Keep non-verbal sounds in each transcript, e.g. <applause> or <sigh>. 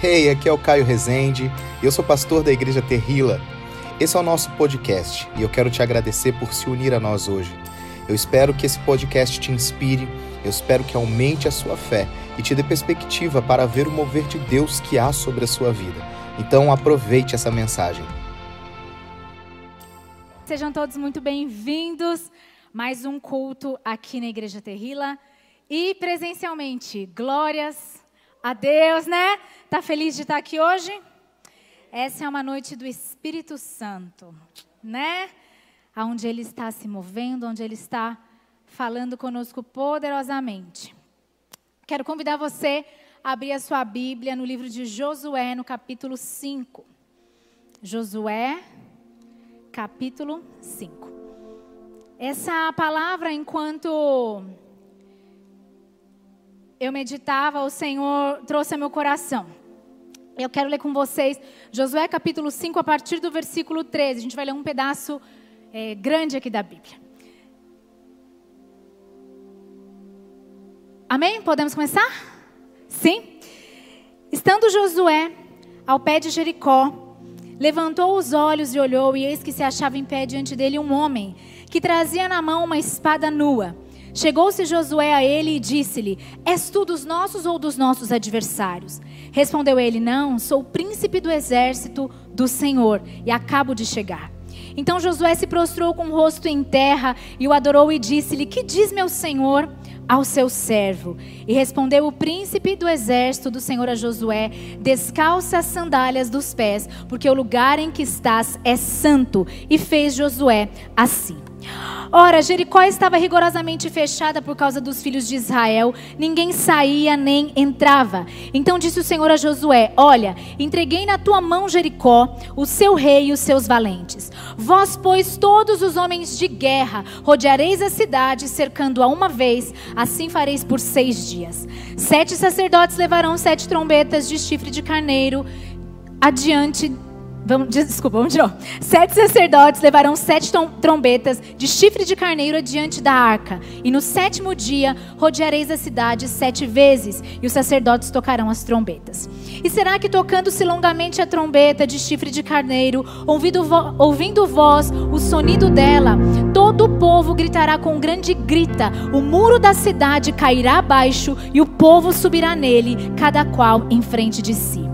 Hey, aqui é o Caio Rezende eu sou pastor da Igreja Terrila. Esse é o nosso podcast e eu quero te agradecer por se unir a nós hoje. Eu espero que esse podcast te inspire, eu espero que aumente a sua fé e te dê perspectiva para ver o mover de Deus que há sobre a sua vida. Então aproveite essa mensagem. Sejam todos muito bem-vindos. Mais um culto aqui na Igreja Terrila e presencialmente. Glórias a Deus, né? Tá feliz de estar aqui hoje? Essa é uma noite do Espírito Santo, né? Onde ele está se movendo, onde ele está falando conosco poderosamente. Quero convidar você a abrir a sua Bíblia no livro de Josué, no capítulo 5. Josué, capítulo 5. Essa palavra, enquanto eu meditava, o Senhor trouxe a meu coração. Eu quero ler com vocês Josué capítulo 5, a partir do versículo 13. A gente vai ler um pedaço é, grande aqui da Bíblia. Amém? Podemos começar? Sim? Estando Josué ao pé de Jericó, levantou os olhos e olhou, e eis que se achava em pé diante dele um homem, que trazia na mão uma espada nua. Chegou-se Josué a ele e disse-lhe: És tu dos nossos ou dos nossos adversários? Respondeu ele: Não, sou príncipe do exército do Senhor e acabo de chegar. Então Josué se prostrou com o rosto em terra e o adorou e disse-lhe: Que diz meu senhor? ao seu servo. E respondeu o príncipe do exército do Senhor a Josué: Descalça as sandálias dos pés, porque o lugar em que estás é santo. E fez Josué assim. Ora, Jericó estava rigorosamente fechada por causa dos filhos de Israel, ninguém saía nem entrava. Então disse o Senhor a Josué: Olha, entreguei na tua mão Jericó, o seu rei e os seus valentes. Vós, pois, todos os homens de guerra, rodeareis a cidade, cercando-a uma vez, assim fareis por seis dias. Sete sacerdotes levarão sete trombetas de chifre de carneiro adiante Vamos, desculpa, vamos de novo. Sete sacerdotes levarão sete trombetas de chifre de carneiro diante da arca. E no sétimo dia rodeareis a cidade sete vezes, e os sacerdotes tocarão as trombetas. E será que tocando-se longamente a trombeta de chifre de carneiro, ouvindo, vo ouvindo voz o sonido dela, todo o povo gritará com grande grita, o muro da cidade cairá abaixo e o povo subirá nele, cada qual em frente de si.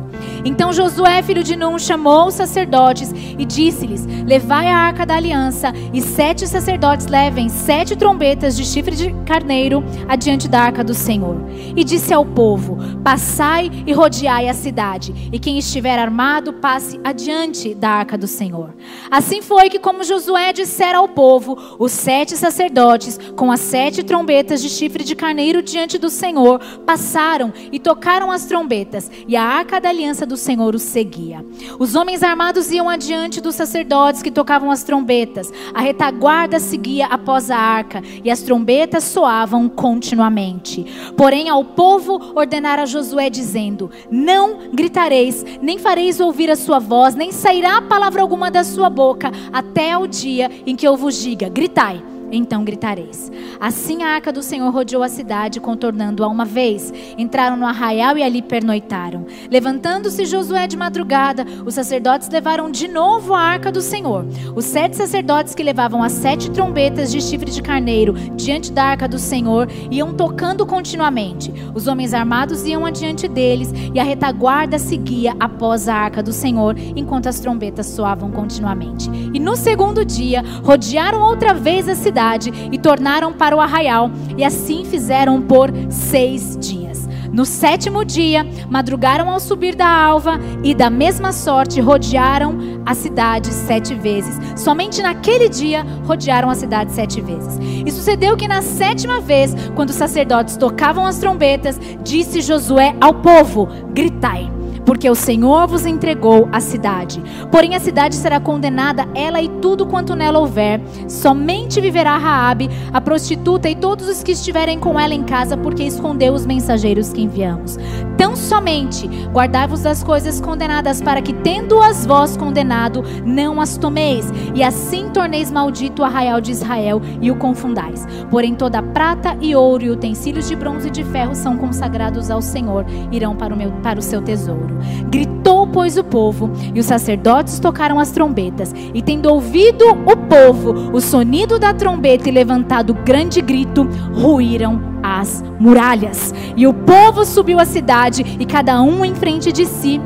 Então Josué, filho de Num, chamou os sacerdotes e disse-lhes: Levai a arca da aliança, e sete sacerdotes levem sete trombetas de chifre de carneiro adiante da arca do Senhor. E disse ao povo: Passai e rodeai a cidade, e quem estiver armado, passe adiante da arca do Senhor. Assim foi que, como Josué dissera ao povo, os sete sacerdotes, com as sete trombetas de chifre de carneiro diante do Senhor, passaram e tocaram as trombetas, e a arca da aliança do do Senhor os seguia. Os homens armados iam adiante dos sacerdotes que tocavam as trombetas. A retaguarda seguia após a arca e as trombetas soavam continuamente. Porém, ao povo ordenara Josué dizendo: Não gritareis, nem fareis ouvir a sua voz, nem sairá palavra alguma da sua boca até o dia em que eu vos diga: Gritai então gritareis. Assim a arca do Senhor rodeou a cidade, contornando-a uma vez. Entraram no arraial e ali pernoitaram. Levantando-se Josué de madrugada, os sacerdotes levaram de novo a arca do Senhor. Os sete sacerdotes que levavam as sete trombetas de chifre de carneiro diante da arca do Senhor iam tocando continuamente. Os homens armados iam adiante deles e a retaguarda seguia após a arca do Senhor, enquanto as trombetas soavam continuamente. E no segundo dia, rodearam outra vez a cidade cidade e tornaram para o arraial, e assim fizeram por seis dias. No sétimo dia, madrugaram ao subir da alva, e da mesma sorte rodearam a cidade sete vezes. Somente naquele dia rodearam a cidade sete vezes. E sucedeu que na sétima vez, quando os sacerdotes tocavam as trombetas, disse Josué ao povo: Gritai porque o Senhor vos entregou a cidade. Porém a cidade será condenada, ela e tudo quanto nela houver. Somente viverá Raabe, a prostituta e todos os que estiverem com ela em casa, porque escondeu os mensageiros que enviamos. Tão somente guardai-vos das coisas condenadas, para que tendo-as vós condenado, não as tomeis, e assim torneis maldito o arraial de Israel e o confundais. Porém toda prata e ouro e utensílios de bronze e de ferro são consagrados ao Senhor, irão para o, meu, para o seu tesouro. Gritou, pois, o povo, e os sacerdotes tocaram as trombetas. E tendo ouvido o povo o sonido da trombeta e levantado grande grito, ruíram as muralhas. E o povo subiu à cidade, e cada um em frente de si,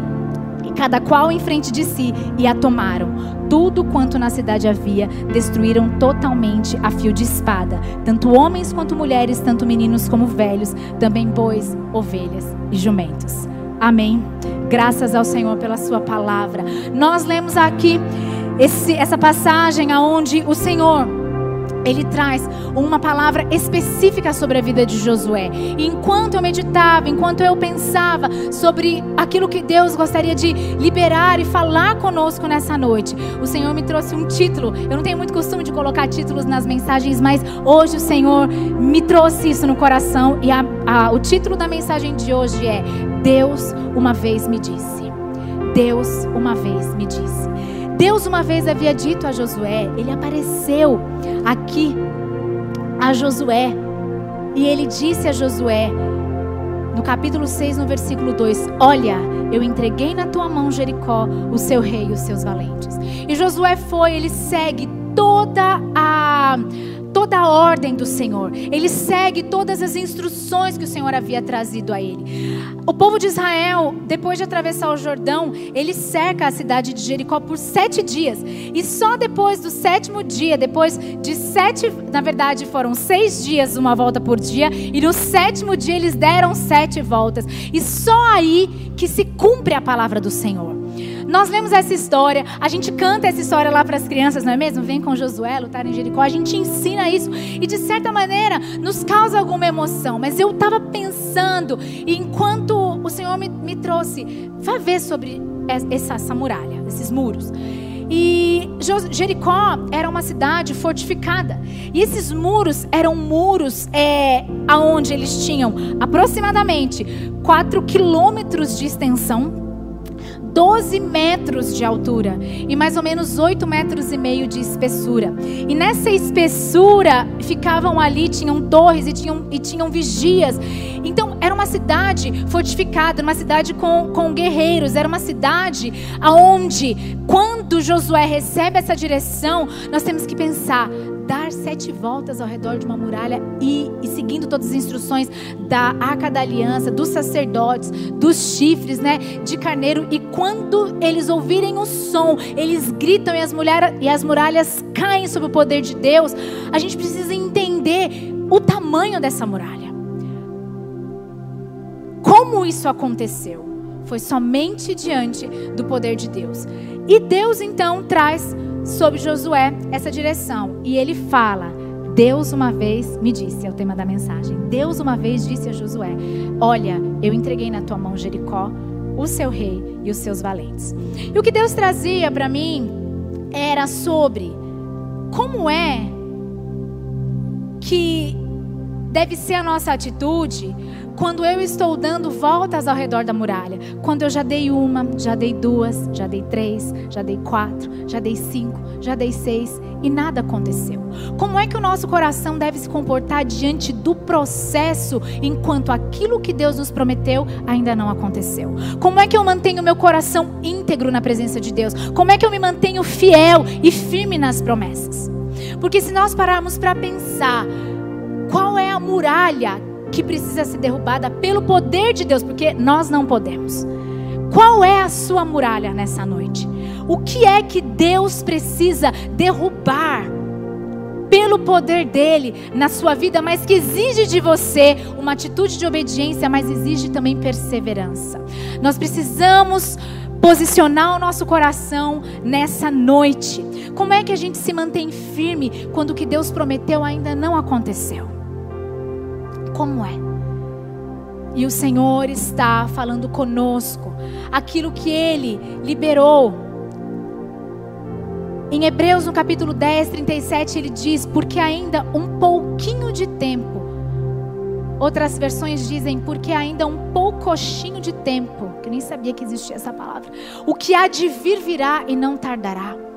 e cada qual em frente de si, e a tomaram tudo quanto na cidade havia, destruíram totalmente a fio de espada, tanto homens quanto mulheres, tanto meninos como velhos, também bois, ovelhas e jumentos. Amém. Graças ao Senhor pela sua palavra. Nós lemos aqui esse, essa passagem aonde o Senhor ele traz uma palavra específica sobre a vida de Josué. E enquanto eu meditava, enquanto eu pensava sobre aquilo que Deus gostaria de liberar e falar conosco nessa noite, o Senhor me trouxe um título. Eu não tenho muito costume de colocar títulos nas mensagens, mas hoje o Senhor me trouxe isso no coração. E a, a, o título da mensagem de hoje é Deus uma vez me disse. Deus uma vez me disse. Deus uma vez havia dito a Josué, ele apareceu aqui a Josué, e ele disse a Josué, no capítulo 6, no versículo 2: Olha, eu entreguei na tua mão Jericó, o seu rei e os seus valentes. E Josué foi, ele segue toda a toda a ordem do Senhor. Ele segue todas as instruções que o Senhor havia trazido a ele. O povo de Israel, depois de atravessar o Jordão, ele cerca a cidade de Jericó por sete dias. E só depois do sétimo dia, depois de sete, na verdade foram seis dias, uma volta por dia, e no sétimo dia eles deram sete voltas. E só aí que se cumpre a palavra do Senhor. Nós lemos essa história, a gente canta essa história lá para as crianças, não é mesmo? Vem com Josué lutar em Jericó, a gente ensina isso e de certa maneira nos causa alguma emoção. Mas eu estava pensando, enquanto o Senhor me, me trouxe, vá ver sobre essa, essa muralha, esses muros. E Jericó era uma cidade fortificada. E esses muros eram muros é, aonde eles tinham aproximadamente 4 quilômetros de extensão 12 metros de altura e mais ou menos 8 metros e meio de espessura. E nessa espessura ficavam ali, tinham torres e tinham, e tinham vigias. Então era uma cidade fortificada, uma cidade com, com guerreiros, era uma cidade aonde, quando Josué recebe essa direção, nós temos que pensar dar sete voltas ao redor de uma muralha e, e, seguindo todas as instruções da arca da aliança, dos sacerdotes, dos chifres, né, de carneiro. E quando eles ouvirem o som, eles gritam e as, mulher, e as muralhas caem sob o poder de Deus. A gente precisa entender o tamanho dessa muralha. Como isso aconteceu? Foi somente diante do poder de Deus. E Deus então traz sobre Josué essa direção. E ele fala: Deus uma vez me disse, é o tema da mensagem. Deus uma vez disse a Josué: Olha, eu entreguei na tua mão Jericó, o seu rei e os seus valentes. E o que Deus trazia para mim era sobre como é que deve ser a nossa atitude quando eu estou dando voltas ao redor da muralha. Quando eu já dei uma, já dei duas, já dei três, já dei quatro, já dei cinco, já dei seis e nada aconteceu. Como é que o nosso coração deve se comportar diante do processo enquanto aquilo que Deus nos prometeu ainda não aconteceu? Como é que eu mantenho meu coração íntegro na presença de Deus? Como é que eu me mantenho fiel e firme nas promessas? Porque se nós pararmos para pensar, qual é a muralha que precisa ser derrubada pelo poder de Deus, porque nós não podemos. Qual é a sua muralha nessa noite? O que é que Deus precisa derrubar pelo poder dele na sua vida, mas que exige de você uma atitude de obediência, mas exige também perseverança. Nós precisamos posicionar o nosso coração nessa noite. Como é que a gente se mantém firme quando o que Deus prometeu ainda não aconteceu? Como é. E o Senhor está falando conosco aquilo que Ele liberou. Em Hebreus, no capítulo 10, 37, ele diz: Porque ainda um pouquinho de tempo. Outras versões dizem: Porque ainda um poucochinho de tempo. Que nem sabia que existia essa palavra. O que há de vir virá e não tardará.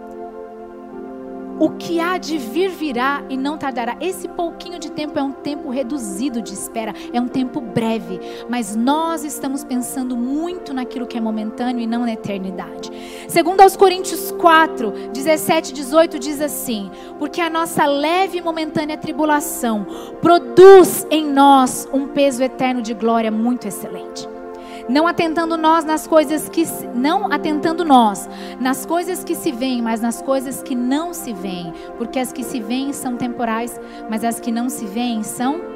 O que há de vir virá e não tardará. Esse pouquinho de tempo é um tempo reduzido de espera, é um tempo breve, mas nós estamos pensando muito naquilo que é momentâneo e não na eternidade. Segundo aos Coríntios 4, 17 e 18 diz assim: Porque a nossa leve e momentânea tribulação produz em nós um peso eterno de glória muito excelente não atentando nós nas coisas que não atentando nós nas coisas que se veem, mas nas coisas que não se veem, porque as que se veem são temporais, mas as que não se veem são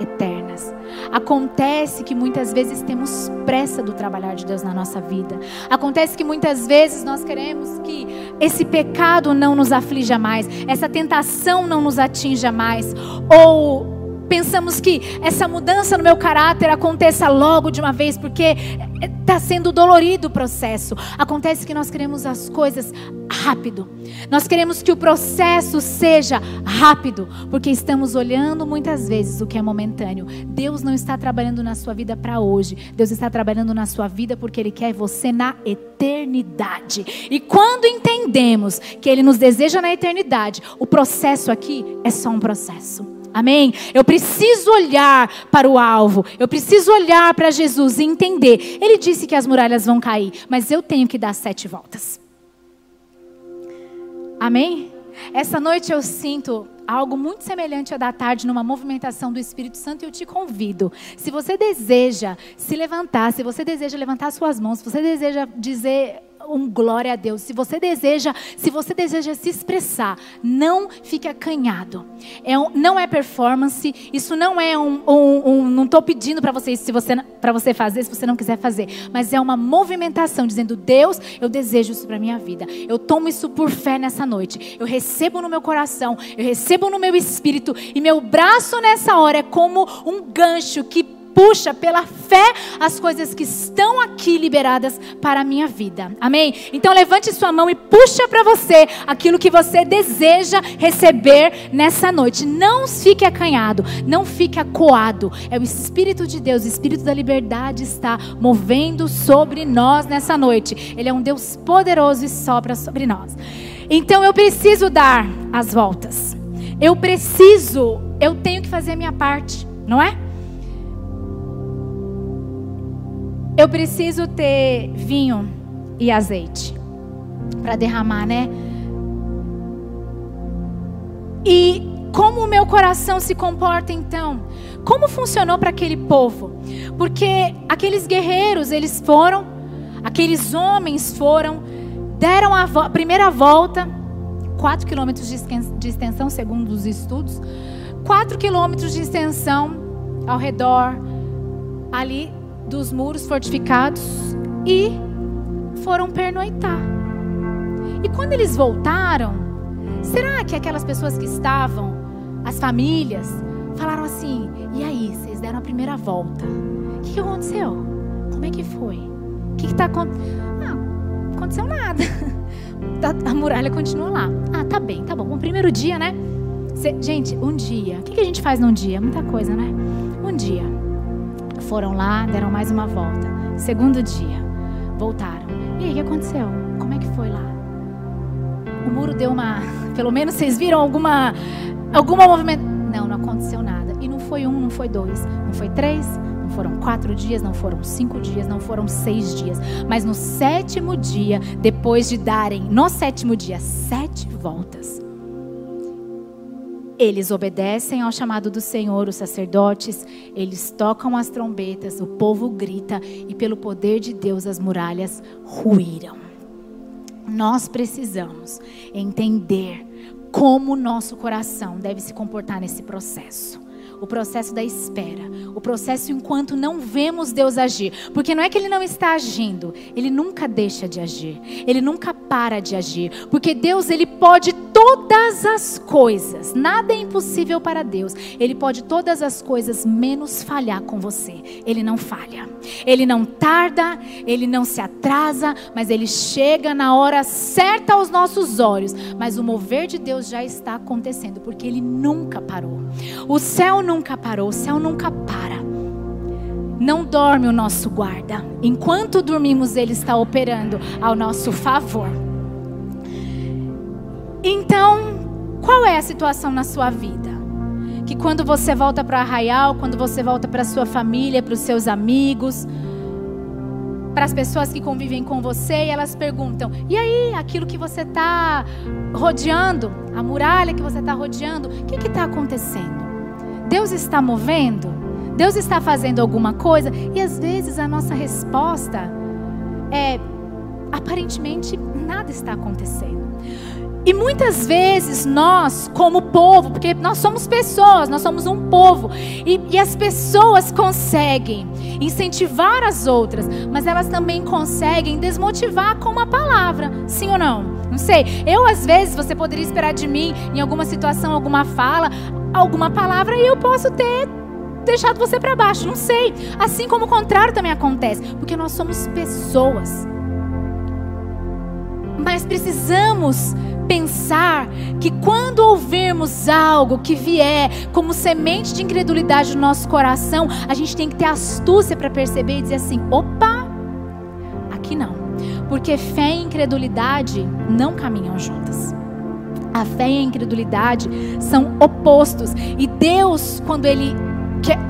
eternas. Acontece que muitas vezes temos pressa do trabalhar de Deus na nossa vida. Acontece que muitas vezes nós queremos que esse pecado não nos aflija mais, essa tentação não nos atinja mais, ou pensamos que essa mudança no meu caráter aconteça logo de uma vez, porque está sendo dolorido o processo. Acontece que nós queremos as coisas rápido. Nós queremos que o processo seja rápido, porque estamos olhando muitas vezes o que é momentâneo. Deus não está trabalhando na sua vida para hoje. Deus está trabalhando na sua vida porque Ele quer você na eternidade. E quando entendemos que Ele nos deseja na eternidade, o processo aqui é só um processo. Amém? Eu preciso olhar para o alvo, eu preciso olhar para Jesus e entender. Ele disse que as muralhas vão cair, mas eu tenho que dar sete voltas. Amém? Essa noite eu sinto algo muito semelhante à da tarde numa movimentação do Espírito Santo e eu te convido. Se você deseja se levantar, se você deseja levantar suas mãos, se você deseja dizer um glória a Deus. Se você deseja, se você deseja se expressar, não fique acanhado. É um, não é performance. Isso não é um, um, não estou pedindo para você se você para você fazer se você não quiser fazer, mas é uma movimentação dizendo Deus, eu desejo isso para minha vida. Eu tomo isso por fé nessa noite. Eu recebo no meu coração, eu recebo no meu espírito e meu braço nessa hora é como um gancho que puxa pela fé as coisas que estão aqui liberadas para a minha vida. Amém? Então levante sua mão e puxa para você aquilo que você deseja receber nessa noite. Não fique acanhado, não fique acuado. É o Espírito de Deus, o Espírito da liberdade está movendo sobre nós nessa noite. Ele é um Deus poderoso e sopra sobre nós. Então eu preciso dar as voltas. Eu preciso, eu tenho que fazer a minha parte, não é? Eu preciso ter vinho e azeite para derramar, né? E como o meu coração se comporta então? Como funcionou para aquele povo? Porque aqueles guerreiros, eles foram, aqueles homens foram, deram a, vo primeira volta, 4 quilômetros de extensão, segundo os estudos, 4 quilômetros de extensão ao redor ali dos muros fortificados e foram pernoitar. E quando eles voltaram, será que aquelas pessoas que estavam, as famílias, falaram assim: e aí, vocês deram a primeira volta? O que, aconteceu? Como é que foi? O que está acontecendo? Ah, aconteceu nada. <laughs> A muralha continua lá. Ah, tá bem, tá bom. O primeiro dia, né? Gente, um dia. O que, que a gente faz num dia? Muita coisa, né? Um dia foram lá, deram mais uma volta. Segundo dia, voltaram. E aí, o que aconteceu? Como é que foi lá? O muro deu uma. <laughs> Pelo menos vocês viram alguma. Alguma movimento. Não, não aconteceu nada. E não foi um, não foi dois, não foi três, não foram quatro dias, não foram cinco dias, não foram seis dias. Mas no sétimo dia, depois de darem, no sétimo dia, sete voltas, eles obedecem ao chamado do Senhor, os sacerdotes, eles tocam as trombetas, o povo grita e pelo poder de Deus as muralhas ruíram. Nós precisamos entender como o nosso coração deve se comportar nesse processo o processo da espera, o processo enquanto não vemos Deus agir. Porque não é que ele não está agindo, ele nunca deixa de agir, ele nunca para de agir. Porque Deus, ele pode todas as coisas, nada é impossível para Deus. Ele pode todas as coisas, menos falhar com você. Ele não falha, ele não tarda, ele não se atrasa, mas ele chega na hora certa aos nossos olhos. Mas o mover de Deus já está acontecendo, porque ele nunca parou. O céu nunca parou, o céu nunca para. Não dorme o nosso guarda. Enquanto dormimos, ele está operando ao nosso favor. Então, Qual é a situação na sua vida? Que quando você volta para arraial, quando você volta para sua família, para os seus amigos, para as pessoas que convivem com você e elas perguntam: e aí, aquilo que você está rodeando, a muralha que você está rodeando, o que está acontecendo? Deus está movendo? Deus está fazendo alguma coisa? E às vezes a nossa resposta é: aparentemente nada está acontecendo. E muitas vezes nós, como povo, porque nós somos pessoas, nós somos um povo, e, e, as pessoas conseguem incentivar as outras, mas elas também conseguem desmotivar com uma palavra, sim ou não? Não sei. Eu, às vezes, você poderia esperar de mim, em alguma situação, alguma fala, alguma palavra, e eu posso ter deixado você para baixo, não sei. Assim como o contrário também acontece, porque nós somos pessoas. Mas precisamos pensar que quando ouvirmos algo que vier como semente de incredulidade no nosso coração, a gente tem que ter astúcia para perceber e dizer assim: opa, aqui não. Porque fé e incredulidade não caminham juntas. A fé e a incredulidade são opostos. E Deus, quando Ele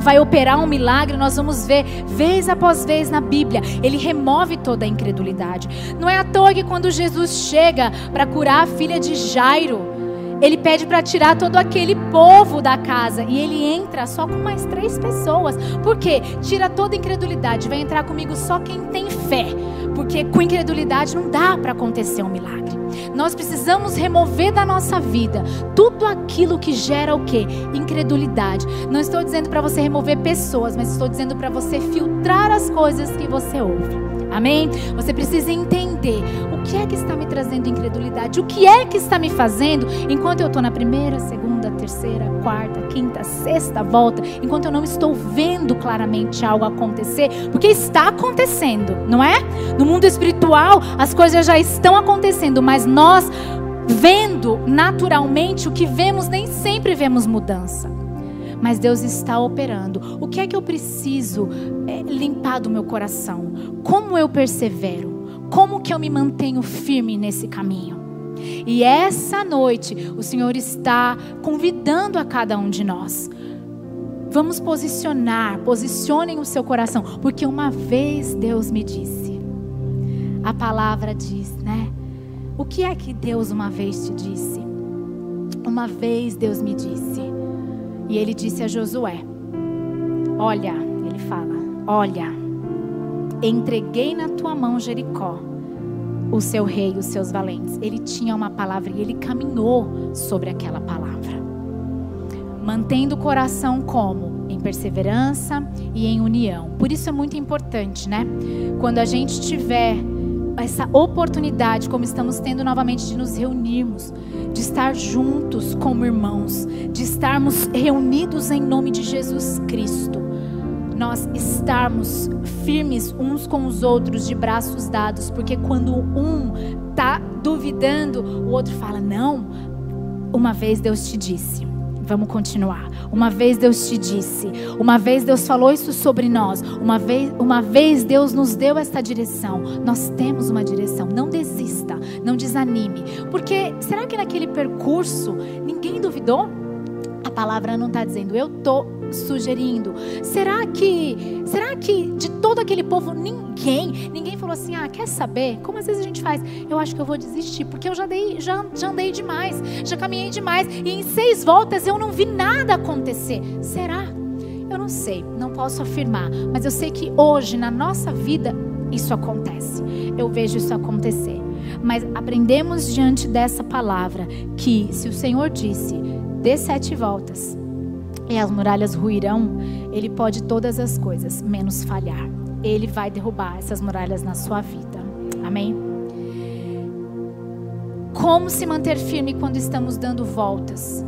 vai operar um milagre, nós vamos ver vez após vez na Bíblia. Ele remove toda a incredulidade. Não é à toa que quando Jesus chega para curar a filha de Jairo, ele pede para tirar todo aquele povo da casa e ele entra só com mais três pessoas. Por quê? Tira toda a incredulidade. Vai entrar comigo só quem tem fé. Porque com incredulidade não dá para acontecer um milagre. Nós precisamos remover da nossa vida tudo aquilo que gera o quê? Incredulidade. Não estou dizendo para você remover pessoas, mas estou dizendo para você filtrar as coisas que você ouve. Amém? Você precisa entender o que é que está me trazendo incredulidade, o que é que está me fazendo enquanto eu estou na primeira, segunda, terceira, quarta, quinta, sexta volta, enquanto eu não estou vendo claramente algo acontecer, porque está acontecendo, não é? No mundo espiritual as coisas já estão acontecendo, mas nós vendo naturalmente o que vemos nem sempre vemos mudança mas Deus está operando. O que é que eu preciso é, limpar do meu coração? Como eu persevero? Como que eu me mantenho firme nesse caminho? E essa noite o Senhor está convidando a cada um de nós. Vamos posicionar, posicionem o seu coração, porque uma vez Deus me disse, a palavra diz, né? O que é que Deus uma vez te disse? Uma vez Deus me disse, e ele disse a Josué: Olha, ele fala: Olha, entreguei na tua mão Jericó, o seu rei, os seus valentes. Ele tinha uma palavra e ele caminhou sobre aquela palavra. Mantendo o coração como? Em perseverança e em união. Por isso é muito importante, né? Quando a gente tiver essa oportunidade, como estamos tendo novamente, de nos reunirmos, de estar juntos como irmãos, de estarmos reunidos em nome de Jesus Cristo. Nós estarmos firmes uns com os outros, de braços dados, porque quando um está duvidando, o outro fala: Não, uma vez Deus te disse. Vamos continuar. Uma vez Deus te disse, uma vez Deus falou isso sobre nós, uma vez, uma vez Deus nos deu esta direção. Nós temos uma direção. Não desista, não desanime. Porque será que naquele percurso ninguém duvidou? A palavra não está dizendo, eu estou sugerindo. Será que, será que de todo aquele povo ninguém, ninguém falou assim: "Ah, quer saber? Como às vezes a gente faz? Eu acho que eu vou desistir, porque eu já dei, já, já andei demais, já caminhei demais e em seis voltas eu não vi nada acontecer. Será? Eu não sei, não posso afirmar, mas eu sei que hoje na nossa vida isso acontece. Eu vejo isso acontecer. Mas aprendemos diante dessa palavra que se o Senhor disse, dê sete voltas, e as muralhas ruirão, ele pode todas as coisas, menos falhar. Ele vai derrubar essas muralhas na sua vida. Amém? Como se manter firme quando estamos dando voltas?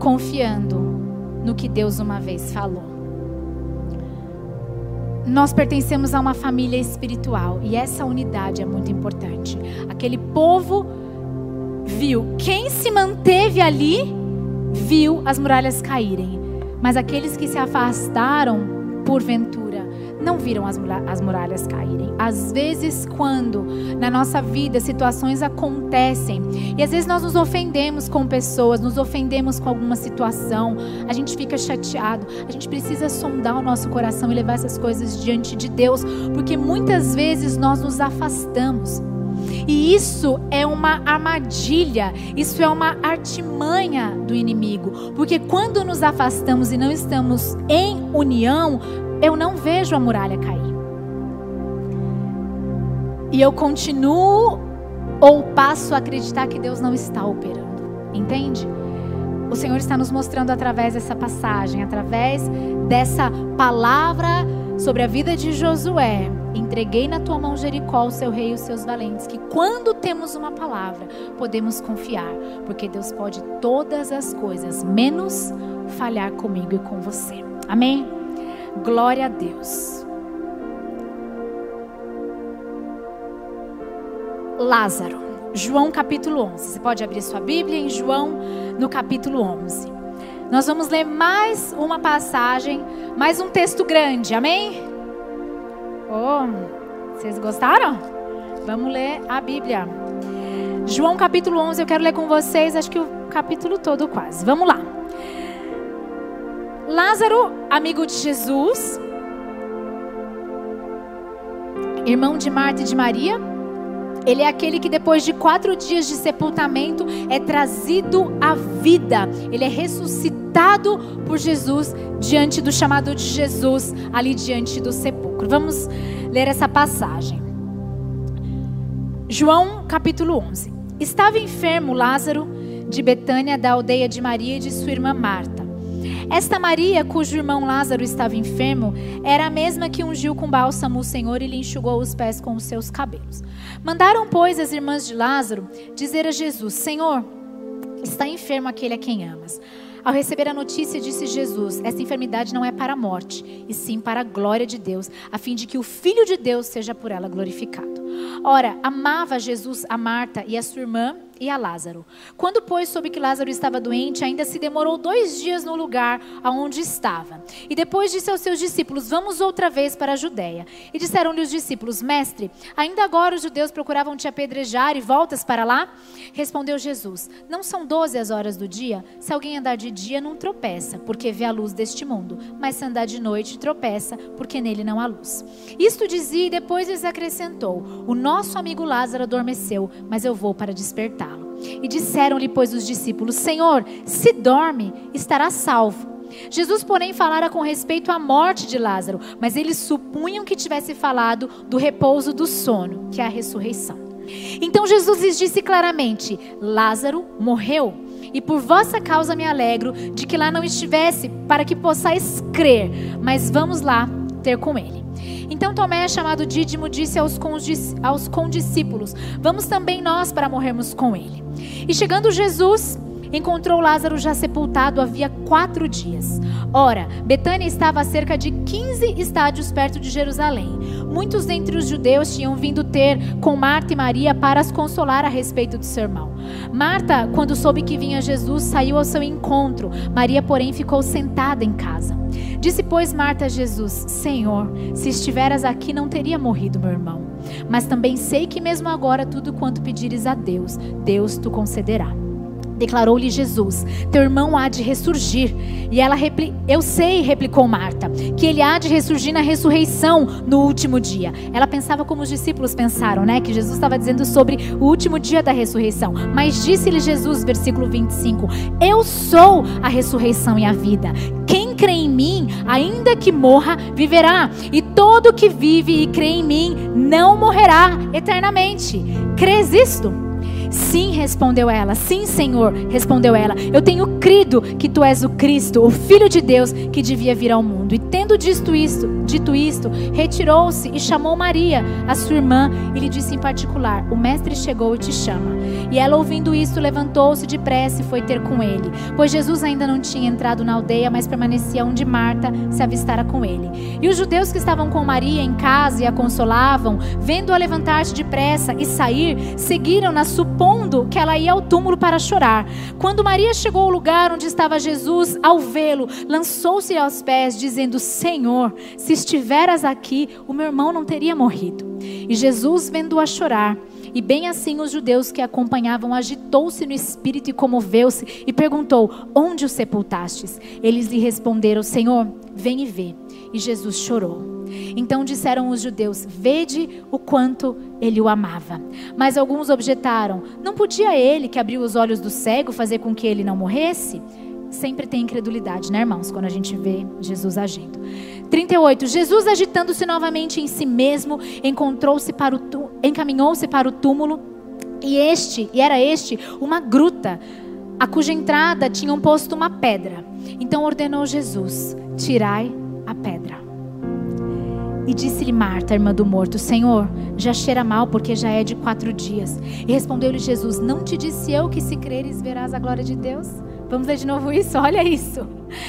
Confiando no que Deus uma vez falou. Nós pertencemos a uma família espiritual e essa unidade é muito importante. Aquele povo viu quem se manteve ali viu as muralhas caírem, mas aqueles que se afastaram, porventura, não viram as, as muralhas caírem. Às vezes, quando na nossa vida situações acontecem, e às vezes nós nos ofendemos com pessoas, nos ofendemos com alguma situação, a gente fica chateado, a gente precisa sondar o nosso coração e levar essas coisas diante de Deus, porque muitas vezes nós nos afastamos. E isso é uma armadilha, isso é uma artimanha do inimigo, porque quando nos afastamos e não estamos em união, eu não vejo a muralha cair. E eu continuo ou passo a acreditar que Deus não está operando. Entende? O Senhor está nos mostrando através dessa passagem, através dessa palavra sobre a vida de Josué. Entreguei na tua mão Jericó, o seu rei e os seus valentes. Que quando temos uma palavra, podemos confiar, porque Deus pode todas as coisas, menos falhar comigo e com você. Amém? Glória a Deus. Lázaro, João capítulo 11. Você pode abrir sua Bíblia em João, no capítulo 11. Nós vamos ler mais uma passagem, mais um texto grande, amém? Oh, vocês gostaram? Vamos ler a Bíblia. João capítulo 11, eu quero ler com vocês, acho que o capítulo todo quase. Vamos lá. Lázaro, amigo de Jesus, irmão de Marta e de Maria, ele é aquele que depois de quatro dias de sepultamento é trazido à vida. Ele é ressuscitado por Jesus diante do chamado de Jesus, ali diante do sepulcro. Vamos ler essa passagem. João capítulo 11. Estava enfermo Lázaro de Betânia, da aldeia de Maria e de sua irmã Marta. Esta Maria, cujo irmão Lázaro estava enfermo, era a mesma que ungiu com bálsamo o Senhor e lhe enxugou os pés com os seus cabelos. Mandaram, pois, as irmãs de Lázaro dizer a Jesus: Senhor, está enfermo aquele a quem amas. Ao receber a notícia, disse Jesus: Esta enfermidade não é para a morte, e sim para a glória de Deus, a fim de que o Filho de Deus seja por ela glorificado. Ora, amava Jesus a Marta e a sua irmã e a Lázaro. Quando, pois, soube que Lázaro estava doente, ainda se demorou dois dias no lugar aonde estava. E depois disse aos seus discípulos: Vamos outra vez para a Judéia. E disseram-lhe os discípulos: Mestre, ainda agora os judeus procuravam te apedrejar e voltas para lá? Respondeu Jesus: Não são doze as horas do dia? Se alguém andar de dia, não tropeça, porque vê a luz deste mundo. Mas se andar de noite, tropeça, porque nele não há luz. Isto dizia e depois lhes acrescentou: O nosso amigo Lázaro adormeceu, mas eu vou para despertar. E disseram-lhe, pois, os discípulos: Senhor, se dorme, estará salvo. Jesus, porém, falara com respeito à morte de Lázaro, mas eles supunham que tivesse falado do repouso do sono, que é a ressurreição. Então Jesus lhes disse claramente: Lázaro morreu, e por vossa causa me alegro de que lá não estivesse, para que possais crer, mas vamos lá ter com ele. Então Tomé, chamado Dídimo, disse aos, condiscípulos: Vamos também nós para morrermos com ele. E chegando Jesus, encontrou Lázaro já sepultado havia quatro dias. Ora, Betânia estava a cerca de 15 estádios perto de Jerusalém. Muitos dentre os judeus tinham vindo ter com Marta e Maria para as consolar a respeito do seu irmão. Marta, quando soube que vinha Jesus, saiu ao seu encontro. Maria, porém, ficou sentada em casa. Disse, pois, Marta a Jesus: Senhor, se estiveras aqui, não teria morrido meu irmão. Mas também sei que, mesmo agora, tudo quanto pedires a Deus, Deus te concederá. Declarou-lhe Jesus: Teu irmão há de ressurgir. E ela repli Eu sei, replicou Marta, que ele há de ressurgir na ressurreição no último dia. Ela pensava como os discípulos pensaram, né? Que Jesus estava dizendo sobre o último dia da ressurreição. Mas disse-lhe Jesus, versículo 25: Eu sou a ressurreição e a vida. Quem crê em mim, ainda que morra, viverá. E todo que vive e crê em mim não morrerá eternamente. Crês isto? Sim, respondeu ela. Sim, Senhor, respondeu ela. Eu tenho crido que tu és o Cristo, o Filho de Deus que devia vir ao mundo. E tendo dito isto, dito isto, retirou-se e chamou Maria, a sua irmã, e lhe disse em particular: O mestre chegou e te chama. E ela, ouvindo isto, levantou-se depressa e foi ter com ele. Pois Jesus ainda não tinha entrado na aldeia, mas permanecia onde Marta se avistara com ele. E os judeus que estavam com Maria em casa e a consolavam, vendo-a levantar-se depressa e sair, seguiram na que ela ia ao túmulo para chorar. Quando Maria chegou ao lugar onde estava Jesus, ao vê-lo, lançou-se aos pés, dizendo: Senhor, se estiveras aqui, o meu irmão não teria morrido. E Jesus, vendo-a chorar, e bem assim os judeus que acompanhavam agitou-se no espírito e comoveu-se e perguntou: Onde o sepultastes? Eles lhe responderam: Senhor, vem e vê. E Jesus chorou. Então disseram os judeus: Vede o quanto ele o amava. Mas alguns objetaram: Não podia ele, que abriu os olhos do cego, fazer com que ele não morresse? Sempre tem incredulidade, né, irmãos, quando a gente vê Jesus agindo. 38. Jesus, agitando-se novamente em si mesmo, encontrou-se para o encaminhou-se para o túmulo, e este, e era este, uma gruta, a cuja entrada tinham posto uma pedra. Então ordenou Jesus: Tirai a pedra. E disse-lhe Marta, irmã do morto: Senhor, já cheira mal, porque já é de quatro dias. E respondeu-lhe Jesus: Não te disse eu que se creres verás a glória de Deus? Vamos ler de novo isso? <laughs> Olha isso.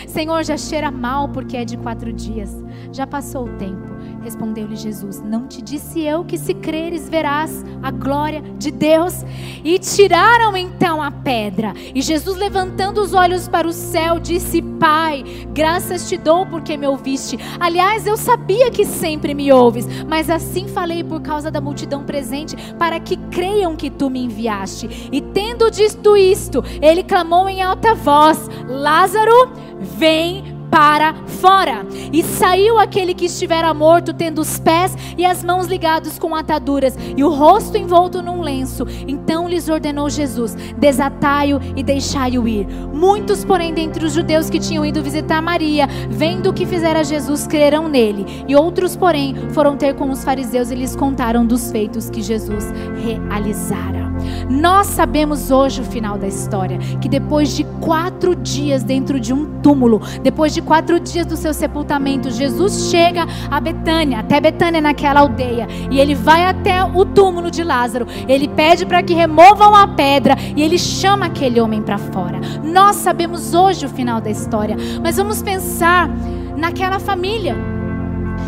Senhor, já cheira mal porque é de quatro dias. Já passou o tempo. Respondeu-lhe Jesus: Não te disse eu que se creres verás a glória de Deus? E tiraram então a pedra. E Jesus, levantando os olhos para o céu, disse: Pai, graças te dou porque me ouviste. Aliás, eu sabia que sempre me ouves, mas assim falei por causa da multidão presente, para que creiam que tu me enviaste. E tendo dito isto, ele clamou em alta voz: Lázaro, vem para fora. E saiu aquele que estivera morto, tendo os pés e as mãos ligados com ataduras e o rosto envolto num lenço. Então lhes ordenou Jesus: desatai-o e deixai-o ir. Muitos, porém, dentre os judeus que tinham ido visitar Maria, vendo o que fizera Jesus, creram nele. E outros, porém, foram ter com os fariseus e lhes contaram dos feitos que Jesus realizara. Nós sabemos hoje o final da história, que depois de quatro dias dentro de um túmulo, depois de quatro dias do seu sepultamento, Jesus chega a Betânia, até Betânia naquela aldeia, e ele vai até o túmulo de Lázaro. Ele pede para que removam a pedra e ele chama aquele homem para fora. Nós sabemos hoje o final da história, mas vamos pensar naquela família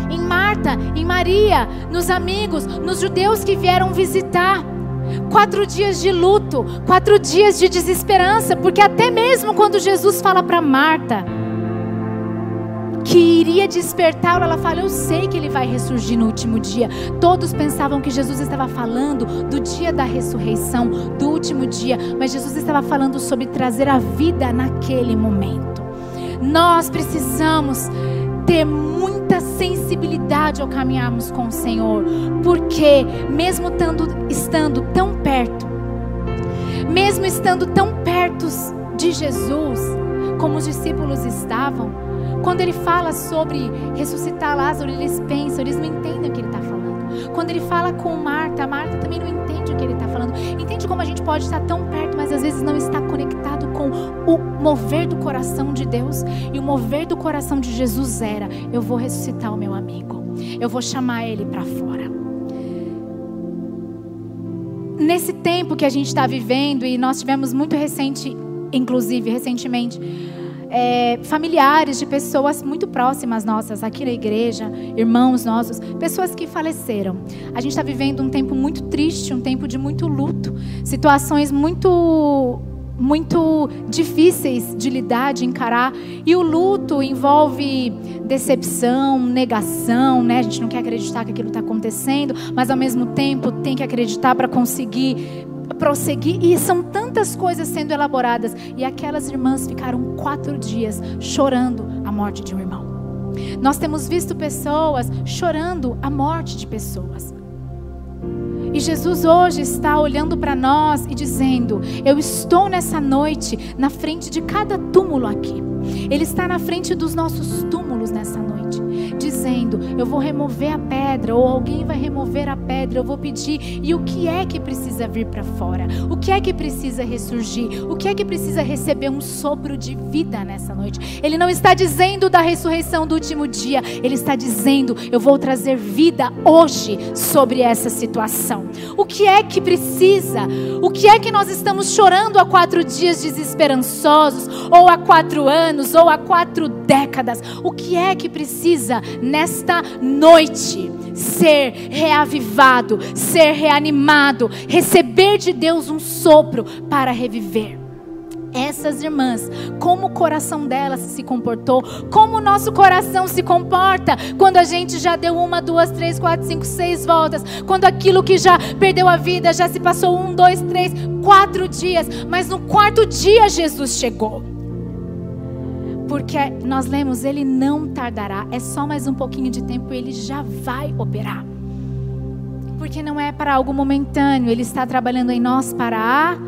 em Marta, em Maria, nos amigos, nos judeus que vieram visitar. Quatro dias de luto, quatro dias de desesperança, porque até mesmo quando Jesus fala para Marta que iria despertá-lo, ela fala: Eu sei que ele vai ressurgir no último dia. Todos pensavam que Jesus estava falando do dia da ressurreição, do último dia, mas Jesus estava falando sobre trazer a vida naquele momento. Nós precisamos ter muita sensibilidade ao caminharmos com o Senhor, porque mesmo estando, estando tão perto, mesmo estando tão perto de Jesus, como os discípulos estavam, quando ele fala sobre ressuscitar Lázaro, eles pensam, eles não entendem o que ele está falando. Quando ele fala com Marta, Marta também não entende o que ele está falando. Entende como a gente pode estar tão perto, mas às vezes não está conectado com o mover do coração de Deus. E o mover do coração de Jesus era: eu vou ressuscitar o meu amigo, eu vou chamar ele para fora. Nesse tempo que a gente está vivendo, e nós tivemos muito recente, inclusive recentemente, é, familiares de pessoas muito próximas nossas aqui na igreja, irmãos nossos, pessoas que faleceram. A gente está vivendo um tempo muito triste, um tempo de muito luto, situações muito muito difíceis de lidar, de encarar. E o luto envolve decepção, negação, né? A gente não quer acreditar que aquilo está acontecendo, mas ao mesmo tempo tem que acreditar para conseguir prosseguir. E são tantas coisas sendo elaboradas. E aquelas irmãs ficaram quatro dias chorando a morte de um irmão. Nós temos visto pessoas chorando a morte de pessoas. E Jesus hoje está olhando para nós e dizendo: Eu estou nessa noite na frente de cada túmulo aqui. Ele está na frente dos nossos túmulos nessa noite, dizendo: Eu vou remover a pedra, ou alguém vai remover a pedra, eu vou pedir. E o que é que precisa vir para fora? O que é que precisa ressurgir? O que é que precisa receber um sopro de vida nessa noite? Ele não está dizendo da ressurreição do último dia, ele está dizendo: Eu vou trazer vida hoje sobre essa situação. O que é que precisa? O que é que nós estamos chorando há quatro dias desesperançosos, ou há quatro anos? ou há quatro décadas. O que é que precisa nesta noite? ser reavivado, ser reanimado, receber de Deus um sopro para reviver. Essas irmãs, como o coração delas se comportou, como o nosso coração se comporta quando a gente já deu uma, duas, três, quatro, cinco, seis voltas, quando aquilo que já perdeu a vida já se passou um, dois, três, quatro dias, mas no quarto dia Jesus chegou. Porque nós lemos, ele não tardará, é só mais um pouquinho de tempo e ele já vai operar. Porque não é para algo momentâneo, ele está trabalhando em nós para a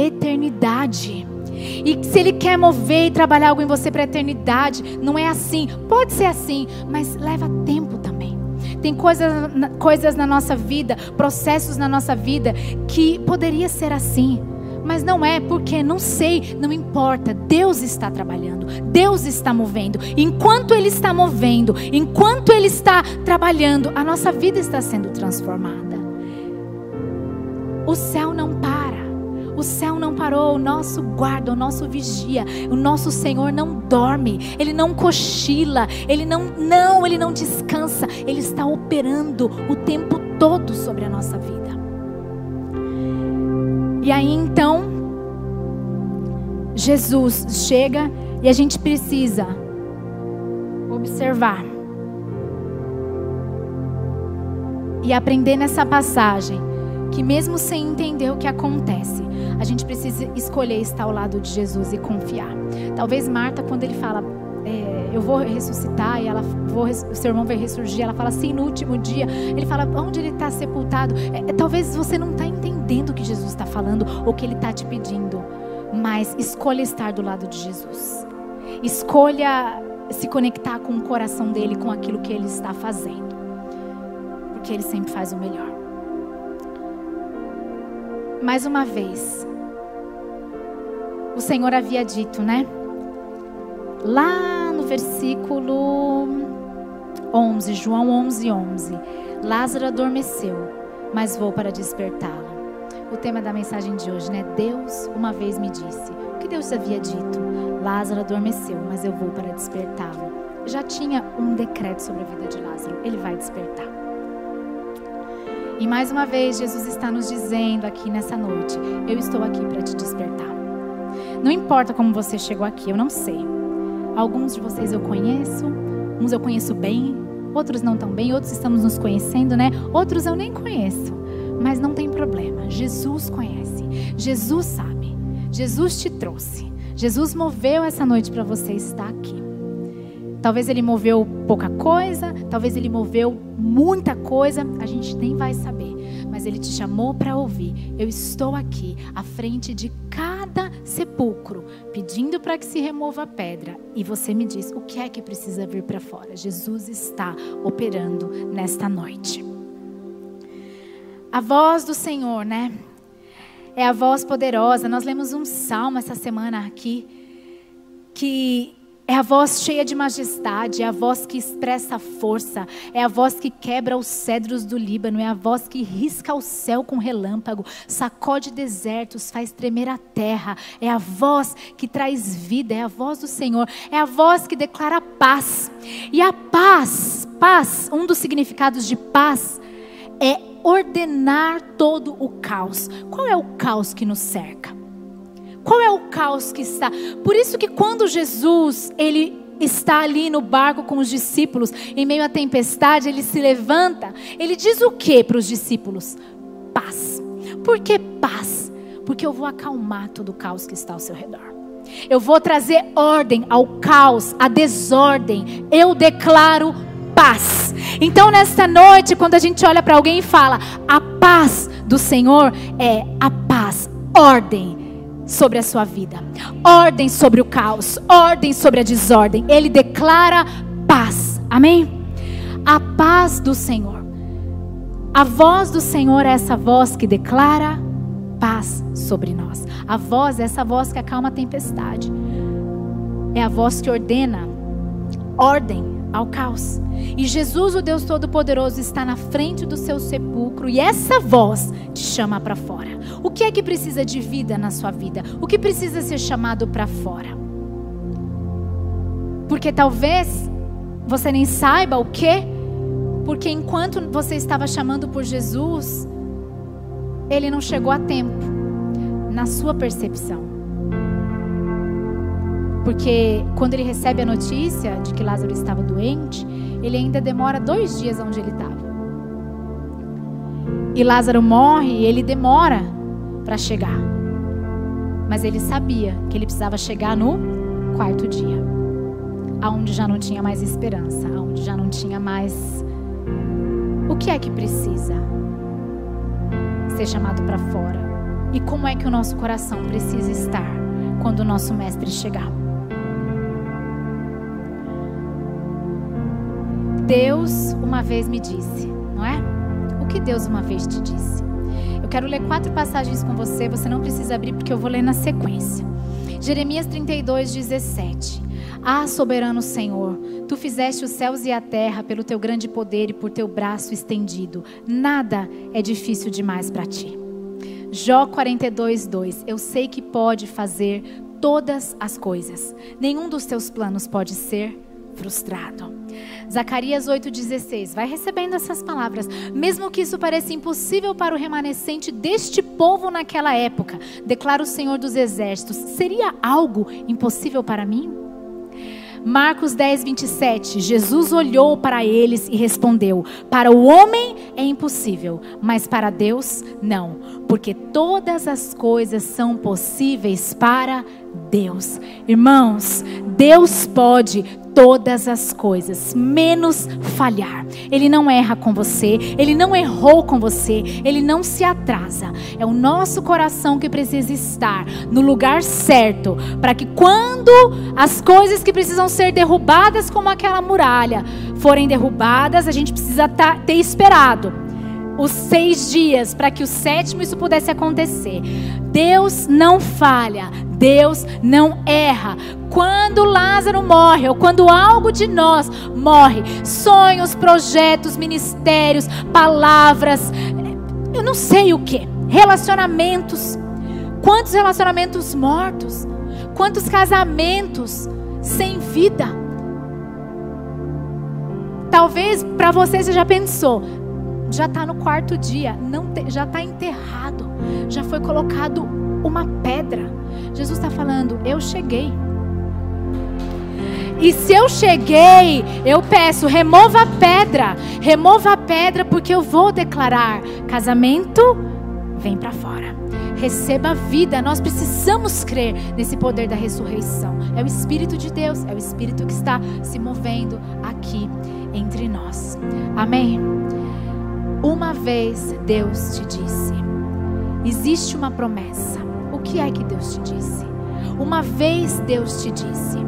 eternidade. E se Ele quer mover e trabalhar algo em você para a eternidade, não é assim. Pode ser assim, mas leva tempo também. Tem coisas, coisas na nossa vida, processos na nossa vida que poderia ser assim. Mas não é porque não sei, não importa. Deus está trabalhando, Deus está movendo. Enquanto Ele está movendo, enquanto Ele está trabalhando, a nossa vida está sendo transformada. O céu não para. O céu não parou, o nosso guarda, o nosso vigia, o nosso Senhor não dorme, ele não cochila, ele não não, ele não descansa, ele está operando o tempo todo sobre a nossa vida. E aí então Jesus chega e a gente precisa observar e aprender nessa passagem que mesmo sem entender o que acontece, a gente precisa escolher estar ao lado de Jesus e confiar. Talvez Marta, quando ele fala, é, eu vou ressuscitar e ela, vou, o seu irmão vai ressurgir, ela fala assim no último dia, ele fala onde ele está sepultado. É, é, talvez você não está entendendo o que Jesus está falando ou o que ele está te pedindo, mas escolha estar do lado de Jesus. Escolha se conectar com o coração dele, com aquilo que ele está fazendo, porque ele sempre faz o melhor mais uma vez, o Senhor havia dito, né? Lá no versículo 11, João 11, 11. Lázaro adormeceu, mas vou para despertá-lo. O tema da mensagem de hoje, né? Deus uma vez me disse. O que Deus havia dito? Lázaro adormeceu, mas eu vou para despertá-lo. Já tinha um decreto sobre a vida de Lázaro. Ele vai despertar. E mais uma vez, Jesus está nos dizendo aqui nessa noite: Eu estou aqui para te despertar. Não importa como você chegou aqui, eu não sei. Alguns de vocês eu conheço, uns eu conheço bem, outros não tão bem, outros estamos nos conhecendo, né? Outros eu nem conheço. Mas não tem problema. Jesus conhece. Jesus sabe. Jesus te trouxe. Jesus moveu essa noite para você estar aqui. Talvez ele moveu pouca coisa, talvez ele moveu muita coisa, a gente nem vai saber. Mas ele te chamou para ouvir. Eu estou aqui à frente de cada sepulcro, pedindo para que se remova a pedra. E você me diz o que é que precisa vir para fora. Jesus está operando nesta noite. A voz do Senhor, né? É a voz poderosa. Nós lemos um salmo essa semana aqui que é a voz cheia de majestade, é a voz que expressa força, é a voz que quebra os cedros do Líbano, é a voz que risca o céu com relâmpago, sacode desertos, faz tremer a terra, é a voz que traz vida, é a voz do Senhor, é a voz que declara paz. E a paz, paz, um dos significados de paz é ordenar todo o caos. Qual é o caos que nos cerca? Qual é o caos que está? Por isso que quando Jesus, ele está ali no barco com os discípulos, em meio à tempestade, ele se levanta, ele diz o que para os discípulos? Paz. Por que paz? Porque eu vou acalmar todo o caos que está ao seu redor. Eu vou trazer ordem ao caos, à desordem. Eu declaro paz. Então, nesta noite, quando a gente olha para alguém e fala, a paz do Senhor é a paz, ordem sobre a sua vida, ordem sobre o caos, ordem sobre a desordem. Ele declara paz. Amém? A paz do Senhor. A voz do Senhor é essa voz que declara paz sobre nós. A voz é essa voz que acalma a tempestade. É a voz que ordena ordem ao caos. E Jesus, o Deus Todo-Poderoso, está na frente do seu sepulcro e essa voz te chama para fora. O que é que precisa de vida na sua vida? O que precisa ser chamado para fora? Porque talvez você nem saiba o que, Porque enquanto você estava chamando por Jesus, ele não chegou a tempo, na sua percepção. Porque quando ele recebe a notícia de que Lázaro estava doente, ele ainda demora dois dias onde ele estava. E Lázaro morre e ele demora para chegar. Mas ele sabia que ele precisava chegar no quarto dia, aonde já não tinha mais esperança, aonde já não tinha mais o que é que precisa ser chamado para fora e como é que o nosso coração precisa estar quando o nosso mestre chegar. Deus uma vez me disse, não é? O que Deus uma vez te disse? Eu quero ler quatro passagens com você, você não precisa abrir porque eu vou ler na sequência. Jeremias 32, 17. Ah, soberano Senhor, tu fizeste os céus e a terra pelo teu grande poder e por teu braço estendido. Nada é difícil demais para ti. Jó 42, 2. Eu sei que pode fazer todas as coisas. Nenhum dos teus planos pode ser frustrado. Zacarias 8,16. Vai recebendo essas palavras. Mesmo que isso pareça impossível para o remanescente deste povo naquela época, declara o Senhor dos Exércitos: seria algo impossível para mim? Marcos 10, 27. Jesus olhou para eles e respondeu: Para o homem é impossível, mas para Deus não, porque todas as coisas são possíveis para Deus. Irmãos, Deus pode todas as coisas, menos falhar. Ele não erra com você, ele não errou com você, ele não se atrasa. É o nosso coração que precisa estar no lugar certo, para que quando as coisas que precisam ser derrubadas, como aquela muralha, forem derrubadas, a gente precisa tá, ter esperado os seis dias para que o sétimo isso pudesse acontecer. Deus não falha, Deus não erra. Quando Lázaro morre, ou quando algo de nós morre, sonhos, projetos, ministérios, palavras, eu não sei o que, relacionamentos. Quantos relacionamentos mortos? Quantos casamentos sem vida? Talvez para você você já pensou, já está no quarto dia, não te, já está enterrado, já foi colocado uma pedra. Jesus está falando: Eu cheguei. E se eu cheguei, eu peço, remova a pedra, remova a pedra, porque eu vou declarar: casamento, vem para fora. Receba a vida, nós precisamos crer nesse poder da ressurreição. É o Espírito de Deus, é o Espírito que está se movendo aqui entre nós. Amém? Uma vez Deus te disse: existe uma promessa. O que é que Deus te disse? Uma vez Deus te disse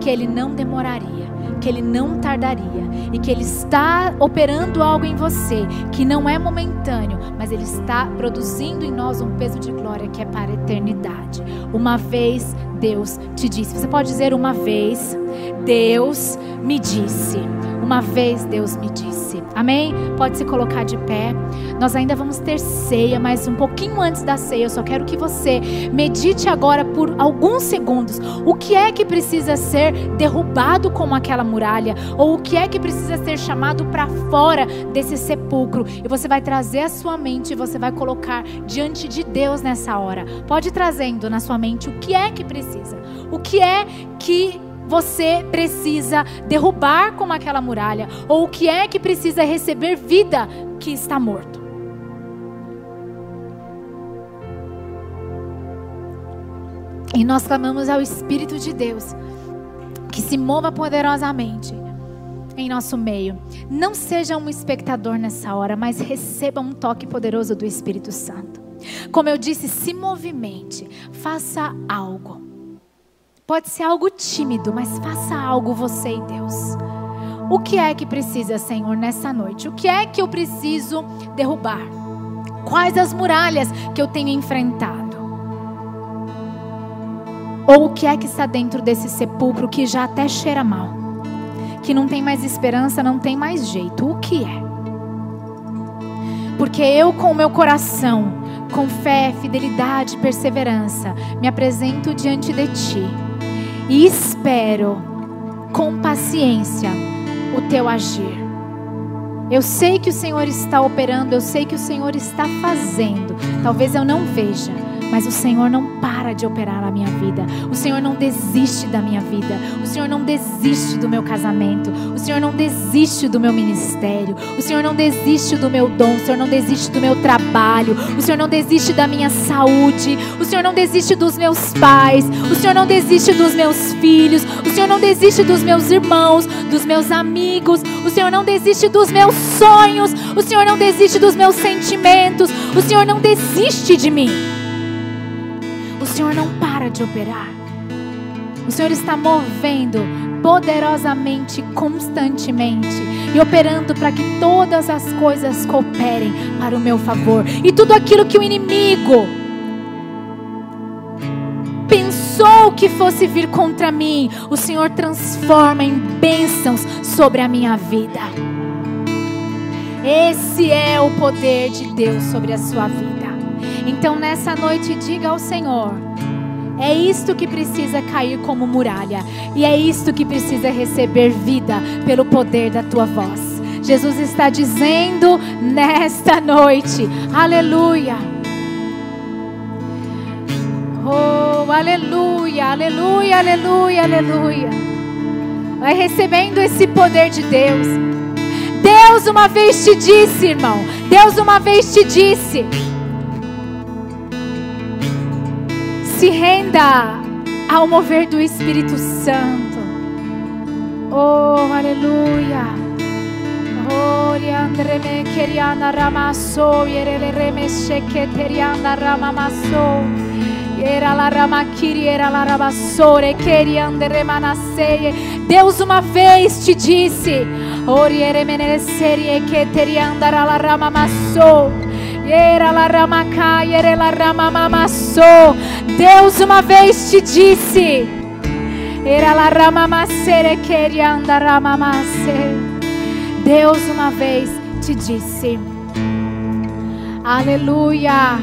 que Ele não demoraria, que Ele não tardaria e que Ele está operando algo em você que não é momentâneo, mas Ele está produzindo em nós um peso de glória que é para a eternidade. Uma vez Deus te disse. Você pode dizer uma vez, Deus me disse. Uma vez Deus me disse. Amém? Pode se colocar de pé. Nós ainda vamos ter ceia, mas um pouquinho antes da ceia, eu só quero que você medite agora por alguns segundos. O que é que precisa ser derrubado como aquela muralha? Ou o que é que precisa ser chamado para fora desse sepulcro? E você vai trazer a sua mente e você vai colocar diante de Deus nessa hora. Pode ir trazendo na sua mente o que é que precisa. O que é que você precisa derrubar como aquela muralha? Ou o que é que precisa receber vida que está morto? E nós clamamos ao Espírito de Deus que se mova poderosamente em nosso meio. Não seja um espectador nessa hora, mas receba um toque poderoso do Espírito Santo. Como eu disse, se movimente, faça algo. Pode ser algo tímido, mas faça algo você e Deus. O que é que precisa, Senhor, nessa noite? O que é que eu preciso derrubar? Quais as muralhas que eu tenho enfrentado? Ou o que é que está dentro desse sepulcro que já até cheira mal? Que não tem mais esperança, não tem mais jeito. O que é? Porque eu, com o meu coração, com fé, fidelidade, perseverança, me apresento diante de Ti e espero com paciência o teu agir. Eu sei que o Senhor está operando, eu sei que o Senhor está fazendo. Talvez eu não veja, mas o Senhor não para de operar a minha vida. O Senhor não desiste da minha vida. O Senhor não desiste do meu casamento. O Senhor não desiste do meu ministério. O Senhor não desiste do meu dom. O Senhor não desiste do meu trabalho. O Senhor não desiste da minha saúde. O Senhor não desiste dos meus pais. O Senhor não desiste dos meus filhos. O Senhor não desiste dos meus irmãos, dos meus amigos. O Senhor não desiste dos meus sonhos. O Senhor não desiste dos meus sentimentos. O Senhor não desiste de mim. Senhor não para de operar. O Senhor está movendo poderosamente, constantemente e operando para que todas as coisas cooperem para o meu favor. E tudo aquilo que o inimigo pensou que fosse vir contra mim, o Senhor transforma em bênçãos sobre a minha vida. Esse é o poder de Deus sobre a sua vida. Então nessa noite diga ao Senhor: é isto que precisa cair como muralha, e é isto que precisa receber vida pelo poder da tua voz. Jesus está dizendo nesta noite: Aleluia. Oh, aleluia, aleluia, aleluia, aleluia. Vai recebendo esse poder de Deus. Deus uma vez te disse, irmão. Deus uma vez te disse. Se renda ao mover do Espírito Santo. Oh, aleluia. Deus uma vez te disse, Deus uma vez te disse. Deus uma vez te disse. Aleluia.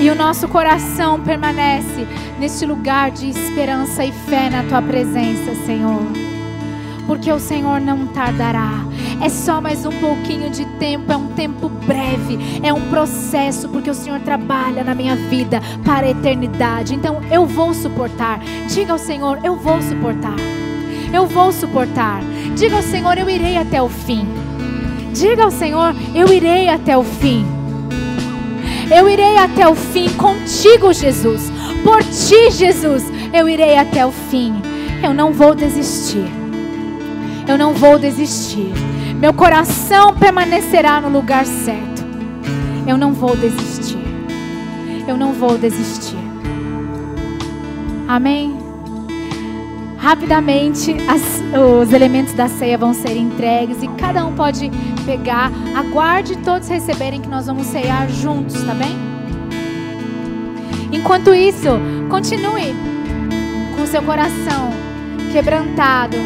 E o nosso coração permanece neste lugar de esperança e fé na tua presença, Senhor. Porque o Senhor não tardará é só mais um pouquinho de tempo, é um tempo breve, é um processo, porque o Senhor trabalha na minha vida para a eternidade. Então eu vou suportar. Diga ao Senhor, eu vou suportar. Eu vou suportar. Diga ao Senhor, eu irei até o fim. Diga ao Senhor, eu irei até o fim. Eu irei até o fim contigo, Jesus. Por ti, Jesus, eu irei até o fim. Eu não vou desistir. Eu não vou desistir. Meu coração permanecerá no lugar certo. Eu não vou desistir. Eu não vou desistir. Amém? Rapidamente, as, os elementos da ceia vão ser entregues e cada um pode pegar. Aguarde todos receberem que nós vamos ceiar juntos, tá bem? Enquanto isso, continue com seu coração quebrantado,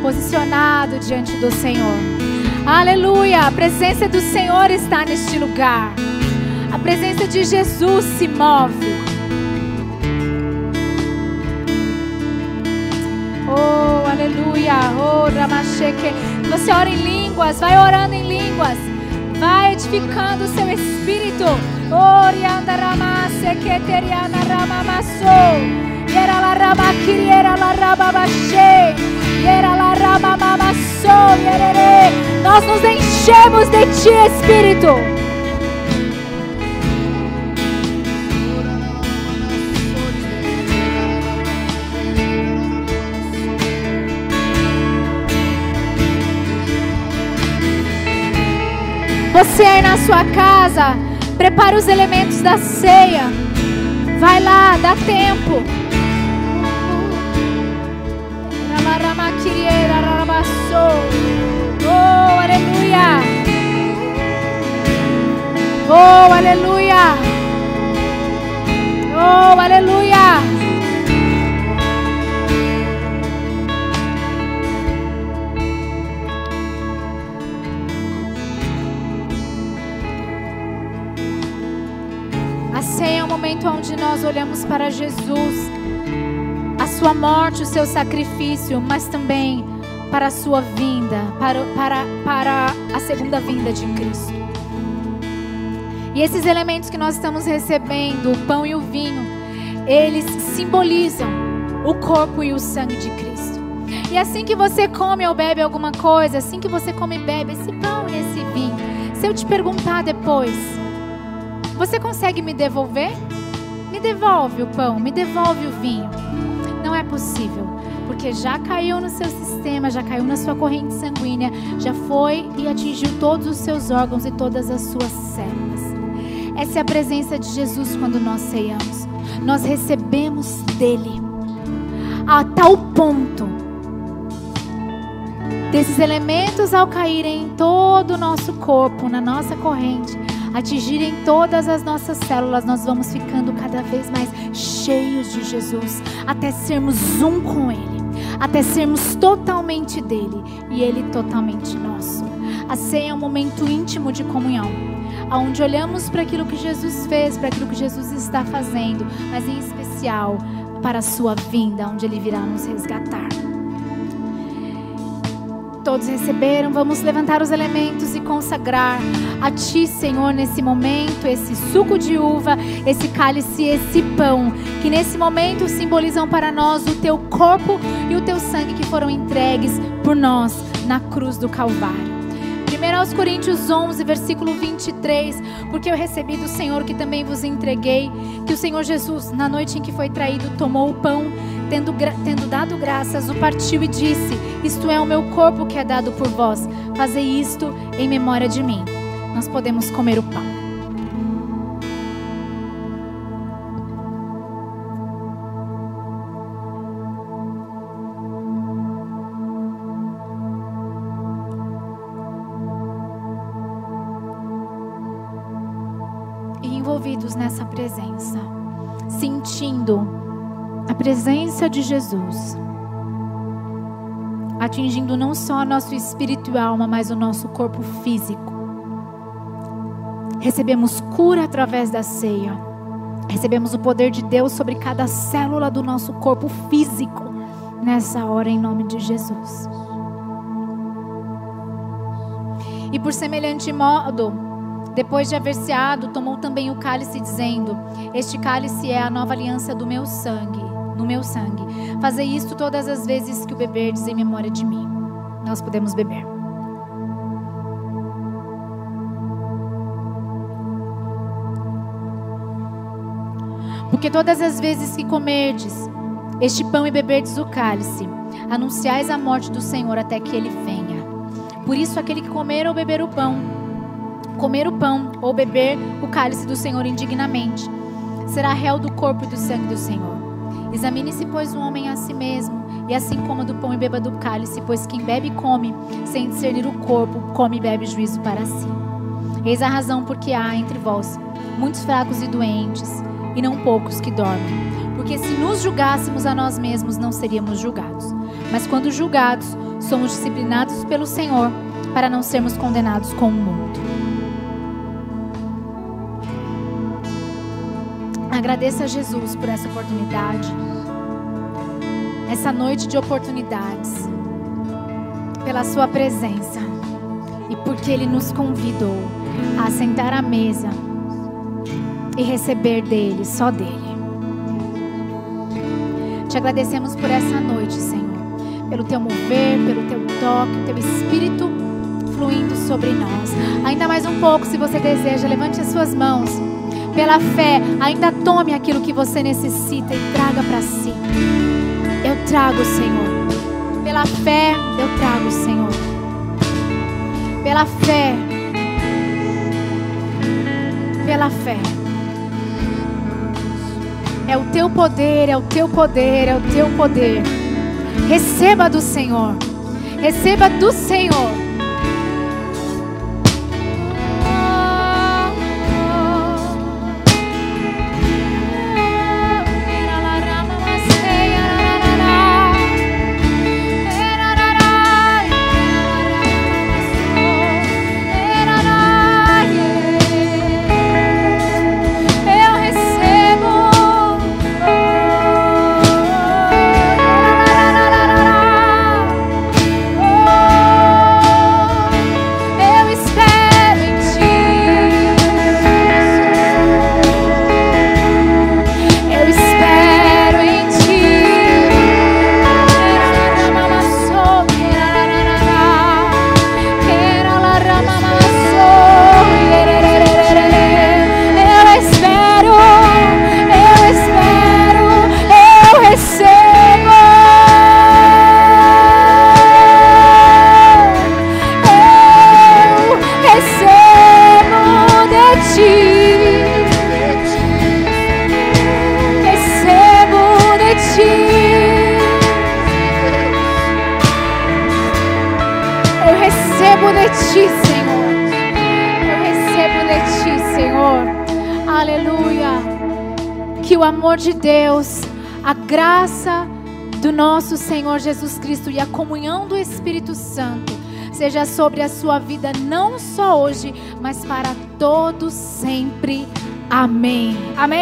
posicionado diante do Senhor. Aleluia! A presença do Senhor está neste lugar. A presença de Jesus se move. Oh, aleluia! Oh, Ramacheque. Você ora em línguas, vai orando em línguas. Vai edificando o seu espírito. Orianda Ramase, Keteriana Ramamassou. Yera la rama kiriera la rama baixei. Yera la. Yerere. Nós nos enchemos de ti, Espírito. Você aí na sua casa, prepare os elementos da ceia. Vai lá, dá tempo. Oh, aleluia. Oh, aleluia. Oh, aleluia. A ceia é um momento onde nós olhamos para Jesus, a sua morte, o seu sacrifício, mas também para a sua vinda, para, para, para a segunda vinda de Cristo. E esses elementos que nós estamos recebendo, o pão e o vinho, eles simbolizam o corpo e o sangue de Cristo. E assim que você come ou bebe alguma coisa, assim que você come e bebe esse pão e esse vinho, se eu te perguntar depois, você consegue me devolver? Me devolve o pão, me devolve o vinho. Não é possível, porque já caiu no seu sistema, já caiu na sua corrente sanguínea, já foi e atingiu todos os seus órgãos e todas as suas células. Essa é a presença de Jesus quando nós ceiamos. Nós recebemos dele a tal ponto desses elementos ao caírem em todo o nosso corpo, na nossa corrente, atingirem todas as nossas células, nós vamos ficando cada vez mais cheios de Jesus, até sermos um com Ele, até sermos totalmente dele e Ele totalmente nosso. A ceia é um momento íntimo de comunhão, onde olhamos para aquilo que Jesus fez, para aquilo que Jesus está fazendo, mas em especial para a sua vinda, onde Ele virá nos resgatar todos receberam, vamos levantar os elementos e consagrar a Ti, Senhor, nesse momento, esse suco de uva, esse cálice, esse pão, que nesse momento simbolizam para nós o Teu corpo e o Teu sangue que foram entregues por nós na cruz do Calvário. 1 Coríntios 11, versículo 23, porque eu recebi do Senhor que também vos entreguei, que o Senhor Jesus, na noite em que foi traído, tomou o pão, tendo, tendo dado graças, o partiu e disse: Isto é o meu corpo que é dado por vós, fazei isto em memória de mim. Nós podemos comer o pão. envolvidos nessa presença, sentindo presença de Jesus, atingindo não só nosso espírito e alma, mas o nosso corpo físico. Recebemos cura através da ceia. Recebemos o poder de Deus sobre cada célula do nosso corpo físico nessa hora, em nome de Jesus. E por semelhante modo, depois de haver ceado, tomou também o cálice, dizendo: Este cálice é a nova aliança do meu sangue, no meu sangue. Fazei isto todas as vezes que o beberdes em memória de mim. Nós podemos beber. Porque todas as vezes que comerdes este pão e beberdes o cálice, anunciais a morte do Senhor até que ele venha. Por isso, aquele que comer ou beber o pão, comer o pão ou beber o cálice do Senhor indignamente, será réu do corpo e do sangue do Senhor. Examine-se, pois, o homem a si mesmo, e assim coma do pão e beba do cálice, pois quem bebe e come, sem discernir o corpo, come e bebe juízo para si. Eis a razão porque há entre vós muitos fracos e doentes, e não poucos que dormem. Porque se nos julgássemos a nós mesmos, não seríamos julgados. Mas quando julgados, somos disciplinados pelo Senhor, para não sermos condenados com o mundo. Agradeça a Jesus por essa oportunidade, essa noite de oportunidades, pela Sua presença e porque Ele nos convidou a sentar à mesa e receber dele, só dele. Te agradecemos por essa noite, Senhor, pelo teu mover, pelo teu toque, teu espírito fluindo sobre nós. Ainda mais um pouco, se você deseja, levante as suas mãos pela fé, ainda tome aquilo que você necessita e traga para si. Eu trago, Senhor. Pela fé, eu trago, Senhor. Pela fé. Pela fé. É o teu poder, é o teu poder, é o teu poder. Receba do Senhor. Receba do Senhor. Seja sobre a sua vida, não só hoje, mas para todos sempre. Amém. Amém.